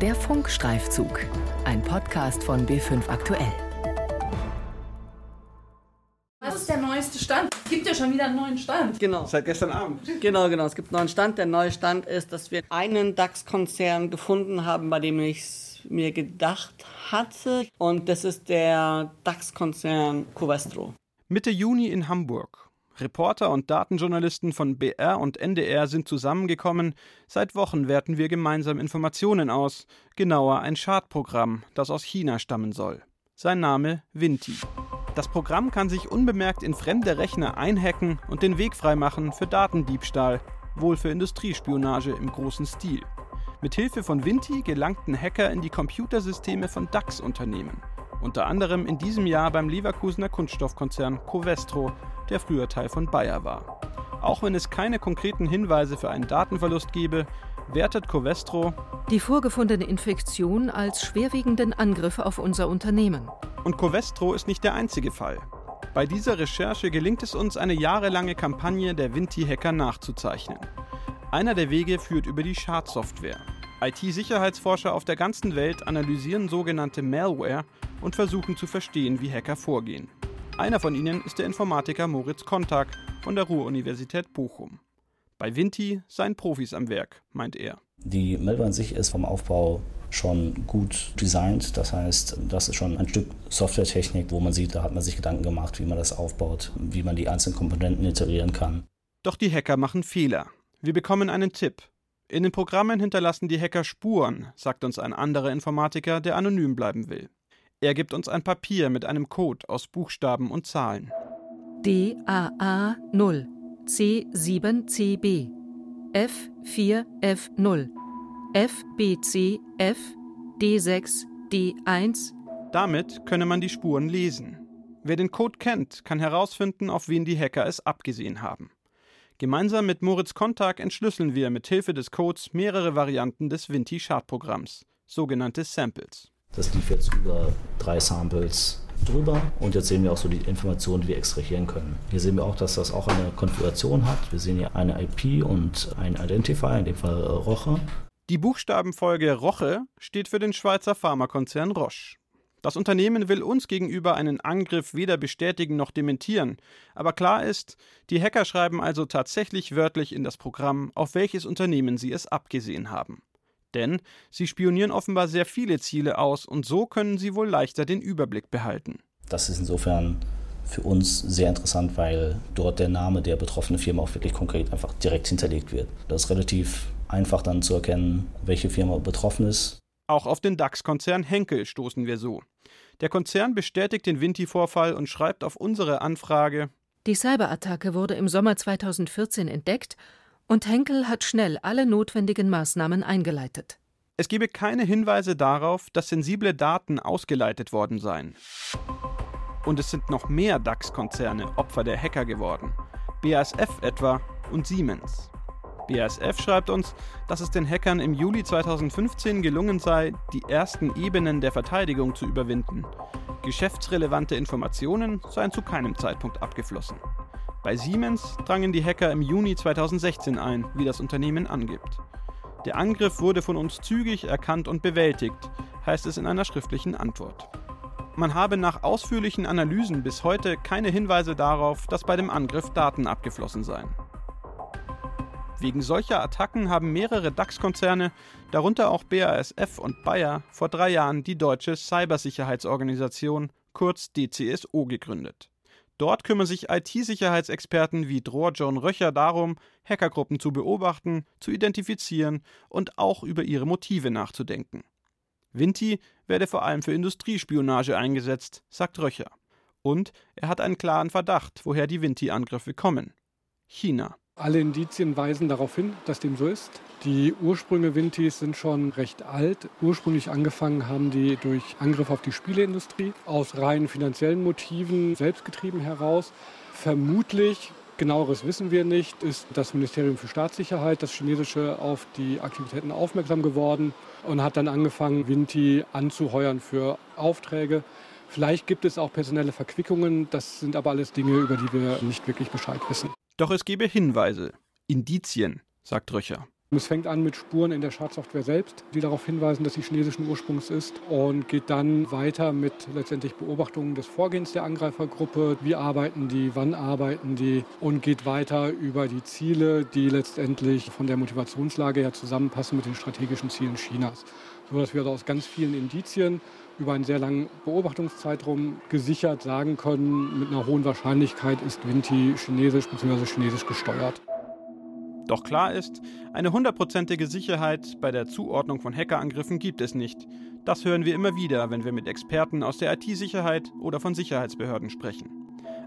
Der Funkstreifzug, ein Podcast von B5 Aktuell. Was ist der neueste Stand? Es gibt ja schon wieder einen neuen Stand. Genau. Seit gestern Abend. Genau, genau. Es gibt einen neuen Stand. Der neue Stand ist, dass wir einen DAX-Konzern gefunden haben, bei dem ich es mir gedacht hatte. Und das ist der DAX-Konzern Covestro. Mitte Juni in Hamburg. Reporter und Datenjournalisten von BR und NDR sind zusammengekommen. Seit Wochen werten wir gemeinsam Informationen aus. Genauer ein Schadprogramm, das aus China stammen soll. Sein Name Vinti. Das Programm kann sich unbemerkt in fremde Rechner einhacken und den Weg freimachen für Datendiebstahl, wohl für Industriespionage im großen Stil. Mit Hilfe von Vinti gelangten Hacker in die Computersysteme von DAX-Unternehmen. Unter anderem in diesem Jahr beim Leverkusener Kunststoffkonzern Covestro, der früher Teil von Bayer war. Auch wenn es keine konkreten Hinweise für einen Datenverlust gebe, wertet Covestro die vorgefundene Infektion als schwerwiegenden Angriff auf unser Unternehmen. Und Covestro ist nicht der einzige Fall. Bei dieser Recherche gelingt es uns, eine jahrelange Kampagne der Vinti-Hacker nachzuzeichnen. Einer der Wege führt über die Schadsoftware. IT-Sicherheitsforscher auf der ganzen Welt analysieren sogenannte Malware und versuchen zu verstehen, wie Hacker vorgehen. Einer von ihnen ist der Informatiker Moritz Kontak von der Ruhr-Universität Bochum. Bei Vinti seien Profis am Werk, meint er. Die Malware an sich ist vom Aufbau schon gut designt. Das heißt, das ist schon ein Stück Softwaretechnik, wo man sieht, da hat man sich Gedanken gemacht, wie man das aufbaut, wie man die einzelnen Komponenten iterieren kann. Doch die Hacker machen Fehler. Wir bekommen einen Tipp. In den Programmen hinterlassen die Hacker Spuren, sagt uns ein anderer Informatiker, der anonym bleiben will. Er gibt uns ein Papier mit einem Code aus Buchstaben und Zahlen. DAA 0, C7CB, F4F0, FBCF, D6, D1. Damit könne man die Spuren lesen. Wer den Code kennt, kann herausfinden, auf wen die Hacker es abgesehen haben. Gemeinsam mit Moritz Kontag entschlüsseln wir mit Hilfe des Codes mehrere Varianten des Vinti-Schadprogramms, sogenannte Samples. Das lief jetzt über drei Samples drüber und jetzt sehen wir auch so die Informationen, die wir extrahieren können. Hier sehen wir auch, dass das auch eine Konfiguration hat. Wir sehen hier eine IP und ein Identifier, in dem Fall Roche. Die Buchstabenfolge Roche steht für den Schweizer Pharmakonzern Roche. Das Unternehmen will uns gegenüber einen Angriff weder bestätigen noch dementieren, aber klar ist, die Hacker schreiben also tatsächlich wörtlich in das Programm, auf welches Unternehmen sie es abgesehen haben. Denn sie spionieren offenbar sehr viele Ziele aus und so können sie wohl leichter den Überblick behalten. Das ist insofern für uns sehr interessant, weil dort der Name der betroffenen Firma auch wirklich konkret einfach direkt hinterlegt wird. Das ist relativ einfach dann zu erkennen, welche Firma betroffen ist. Auch auf den DAX-Konzern Henkel stoßen wir so. Der Konzern bestätigt den Vinti-Vorfall und schreibt auf unsere Anfrage: Die Cyberattacke wurde im Sommer 2014 entdeckt und Henkel hat schnell alle notwendigen Maßnahmen eingeleitet. Es gebe keine Hinweise darauf, dass sensible Daten ausgeleitet worden seien. Und es sind noch mehr DAX-Konzerne Opfer der Hacker geworden. BASF etwa und Siemens. BASF schreibt uns, dass es den Hackern im Juli 2015 gelungen sei, die ersten Ebenen der Verteidigung zu überwinden. Geschäftsrelevante Informationen seien zu keinem Zeitpunkt abgeflossen. Bei Siemens drangen die Hacker im Juni 2016 ein, wie das Unternehmen angibt. Der Angriff wurde von uns zügig erkannt und bewältigt, heißt es in einer schriftlichen Antwort. Man habe nach ausführlichen Analysen bis heute keine Hinweise darauf, dass bei dem Angriff Daten abgeflossen seien. Wegen solcher Attacken haben mehrere DAX-Konzerne, darunter auch BASF und Bayer, vor drei Jahren die deutsche Cybersicherheitsorganisation, kurz DCSO, gegründet. Dort kümmern sich IT-Sicherheitsexperten wie Dror John Röcher darum, Hackergruppen zu beobachten, zu identifizieren und auch über ihre Motive nachzudenken. Vinti werde vor allem für Industriespionage eingesetzt, sagt Röcher. Und er hat einen klaren Verdacht, woher die Vinti-Angriffe kommen. China. Alle Indizien weisen darauf hin, dass dem so ist. Die Ursprünge Vintis sind schon recht alt. Ursprünglich angefangen haben die durch Angriff auf die Spieleindustrie aus rein finanziellen Motiven selbstgetrieben heraus. Vermutlich, genaueres wissen wir nicht, ist das Ministerium für Staatssicherheit, das chinesische, auf die Aktivitäten aufmerksam geworden und hat dann angefangen, Vinti anzuheuern für Aufträge. Vielleicht gibt es auch personelle Verquickungen, das sind aber alles Dinge, über die wir nicht wirklich Bescheid wissen. Doch es gebe Hinweise, Indizien, sagt Röcher. Es fängt an mit Spuren in der Schadsoftware selbst, die darauf hinweisen, dass sie chinesischen Ursprungs ist und geht dann weiter mit letztendlich Beobachtungen des Vorgehens der Angreifergruppe. Wie arbeiten die, wann arbeiten die und geht weiter über die Ziele, die letztendlich von der Motivationslage her zusammenpassen mit den strategischen Zielen Chinas. So dass wir aus ganz vielen Indizien über einen sehr langen Beobachtungszeitraum gesichert sagen können, mit einer hohen Wahrscheinlichkeit ist Vinti chinesisch bzw. chinesisch gesteuert. Doch klar ist, eine hundertprozentige Sicherheit bei der Zuordnung von Hackerangriffen gibt es nicht. Das hören wir immer wieder, wenn wir mit Experten aus der IT-Sicherheit oder von Sicherheitsbehörden sprechen.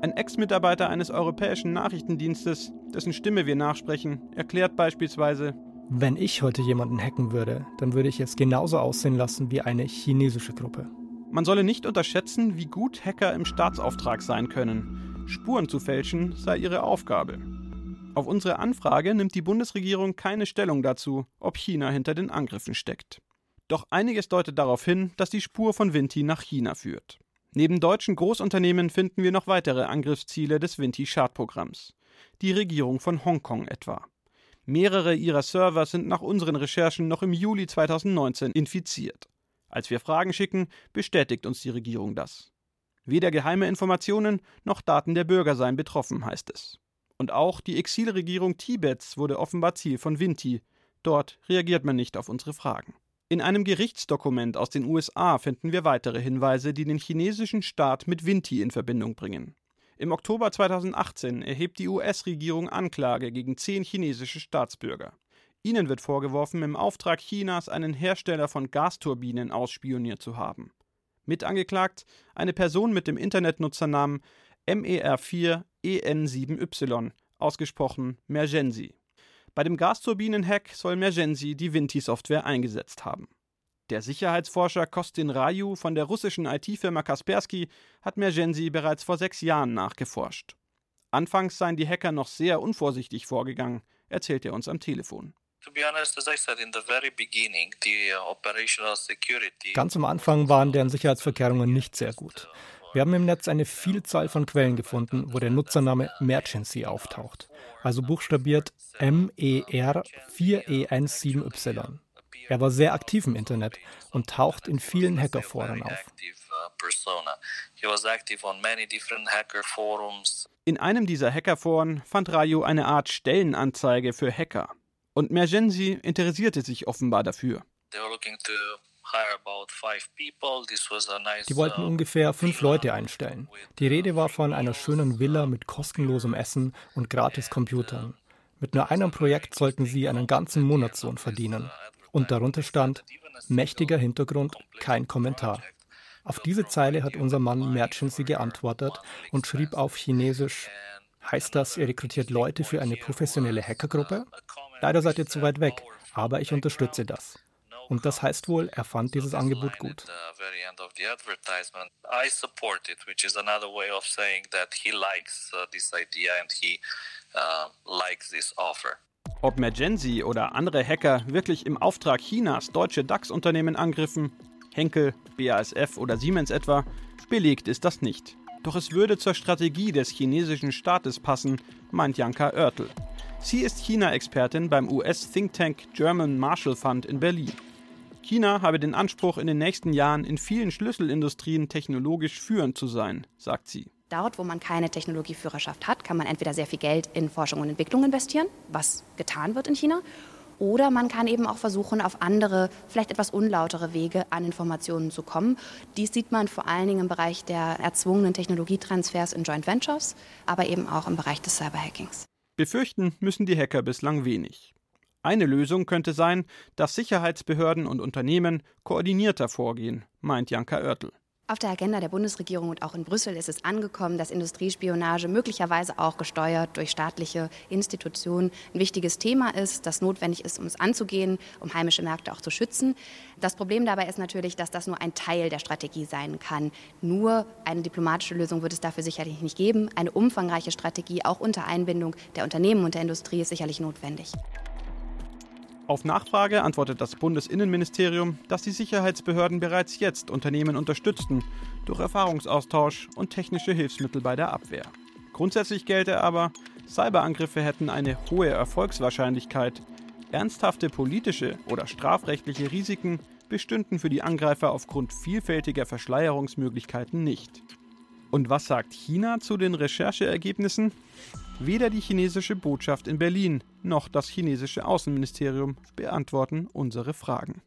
Ein Ex-Mitarbeiter eines europäischen Nachrichtendienstes, dessen Stimme wir nachsprechen, erklärt beispielsweise, wenn ich heute jemanden hacken würde, dann würde ich es genauso aussehen lassen wie eine chinesische Gruppe. Man solle nicht unterschätzen, wie gut Hacker im Staatsauftrag sein können. Spuren zu fälschen sei ihre Aufgabe. Auf unsere Anfrage nimmt die Bundesregierung keine Stellung dazu, ob China hinter den Angriffen steckt. Doch einiges deutet darauf hin, dass die Spur von Vinti nach China führt. Neben deutschen Großunternehmen finden wir noch weitere Angriffsziele des Vinti-Schadprogramms. Die Regierung von Hongkong etwa. Mehrere ihrer Server sind nach unseren Recherchen noch im Juli 2019 infiziert. Als wir Fragen schicken, bestätigt uns die Regierung das. Weder geheime Informationen noch Daten der Bürger seien betroffen, heißt es. Und auch die Exilregierung Tibets wurde offenbar Ziel von Vinti. Dort reagiert man nicht auf unsere Fragen. In einem Gerichtsdokument aus den USA finden wir weitere Hinweise, die den chinesischen Staat mit Vinti in Verbindung bringen. Im Oktober 2018 erhebt die US-Regierung Anklage gegen zehn chinesische Staatsbürger. Ihnen wird vorgeworfen, im Auftrag Chinas einen Hersteller von Gasturbinen ausspioniert zu haben. Mit angeklagt eine Person mit dem Internetnutzernamen MER4EN7Y, ausgesprochen Mergensi. Bei dem Gasturbinen-Hack soll Mergensi die Vinti-Software eingesetzt haben. Der Sicherheitsforscher Kostin Raju von der russischen IT-Firma Kaspersky hat Mergensi bereits vor sechs Jahren nachgeforscht. Anfangs seien die Hacker noch sehr unvorsichtig vorgegangen, erzählt er uns am Telefon. Ganz am Anfang waren deren Sicherheitsverkehrungen nicht sehr gut. Wir haben im Netz eine Vielzahl von Quellen gefunden, wo der Nutzername Mergency auftaucht, also buchstabiert MER4E17Y. Er war sehr aktiv im Internet und taucht in vielen Hackerforen auf. In einem dieser Hackerforen fand Rayo eine Art Stellenanzeige für Hacker. Und Mergensi interessierte sich offenbar dafür. Die wollten uh, ungefähr fünf Leute einstellen. Die Rede war von einer schönen Villa mit kostenlosem Essen und gratis Computern. Mit nur einem Projekt sollten sie einen ganzen Monatslohn verdienen. Und darunter stand, mächtiger Hintergrund, kein Kommentar. Auf diese Zeile hat unser Mann Merchancy geantwortet und schrieb auf Chinesisch, heißt das, ihr rekrutiert Leute für eine professionelle Hackergruppe? Leider seid ihr zu weit weg, aber ich unterstütze das. Und das heißt wohl, er fand dieses Angebot gut. Ob Mergensi oder andere Hacker wirklich im Auftrag Chinas deutsche DAX-Unternehmen angriffen, Henkel, BASF oder Siemens etwa, belegt ist das nicht. Doch es würde zur Strategie des chinesischen Staates passen, meint Janka Oertel. Sie ist China-Expertin beim US-Think Tank German Marshall Fund in Berlin. China habe den Anspruch, in den nächsten Jahren in vielen Schlüsselindustrien technologisch führend zu sein, sagt sie. Dort, wo man keine Technologieführerschaft hat, kann man entweder sehr viel Geld in Forschung und Entwicklung investieren, was getan wird in China, oder man kann eben auch versuchen, auf andere, vielleicht etwas unlautere Wege an Informationen zu kommen. Dies sieht man vor allen Dingen im Bereich der erzwungenen Technologietransfers in Joint Ventures, aber eben auch im Bereich des Cyberhackings. Befürchten müssen die Hacker bislang wenig. Eine Lösung könnte sein, dass Sicherheitsbehörden und Unternehmen koordinierter vorgehen, meint Janka Oertel. Auf der Agenda der Bundesregierung und auch in Brüssel ist es angekommen, dass Industriespionage möglicherweise auch gesteuert durch staatliche Institutionen ein wichtiges Thema ist, das notwendig ist, um es anzugehen, um heimische Märkte auch zu schützen. Das Problem dabei ist natürlich, dass das nur ein Teil der Strategie sein kann. Nur eine diplomatische Lösung wird es dafür sicherlich nicht geben. Eine umfangreiche Strategie, auch unter Einbindung der Unternehmen und der Industrie, ist sicherlich notwendig. Auf Nachfrage antwortet das Bundesinnenministerium, dass die Sicherheitsbehörden bereits jetzt Unternehmen unterstützten durch Erfahrungsaustausch und technische Hilfsmittel bei der Abwehr. Grundsätzlich gelte aber, Cyberangriffe hätten eine hohe Erfolgswahrscheinlichkeit. Ernsthafte politische oder strafrechtliche Risiken bestünden für die Angreifer aufgrund vielfältiger Verschleierungsmöglichkeiten nicht. Und was sagt China zu den Rechercheergebnissen? Weder die chinesische Botschaft in Berlin noch das chinesische Außenministerium beantworten unsere Fragen.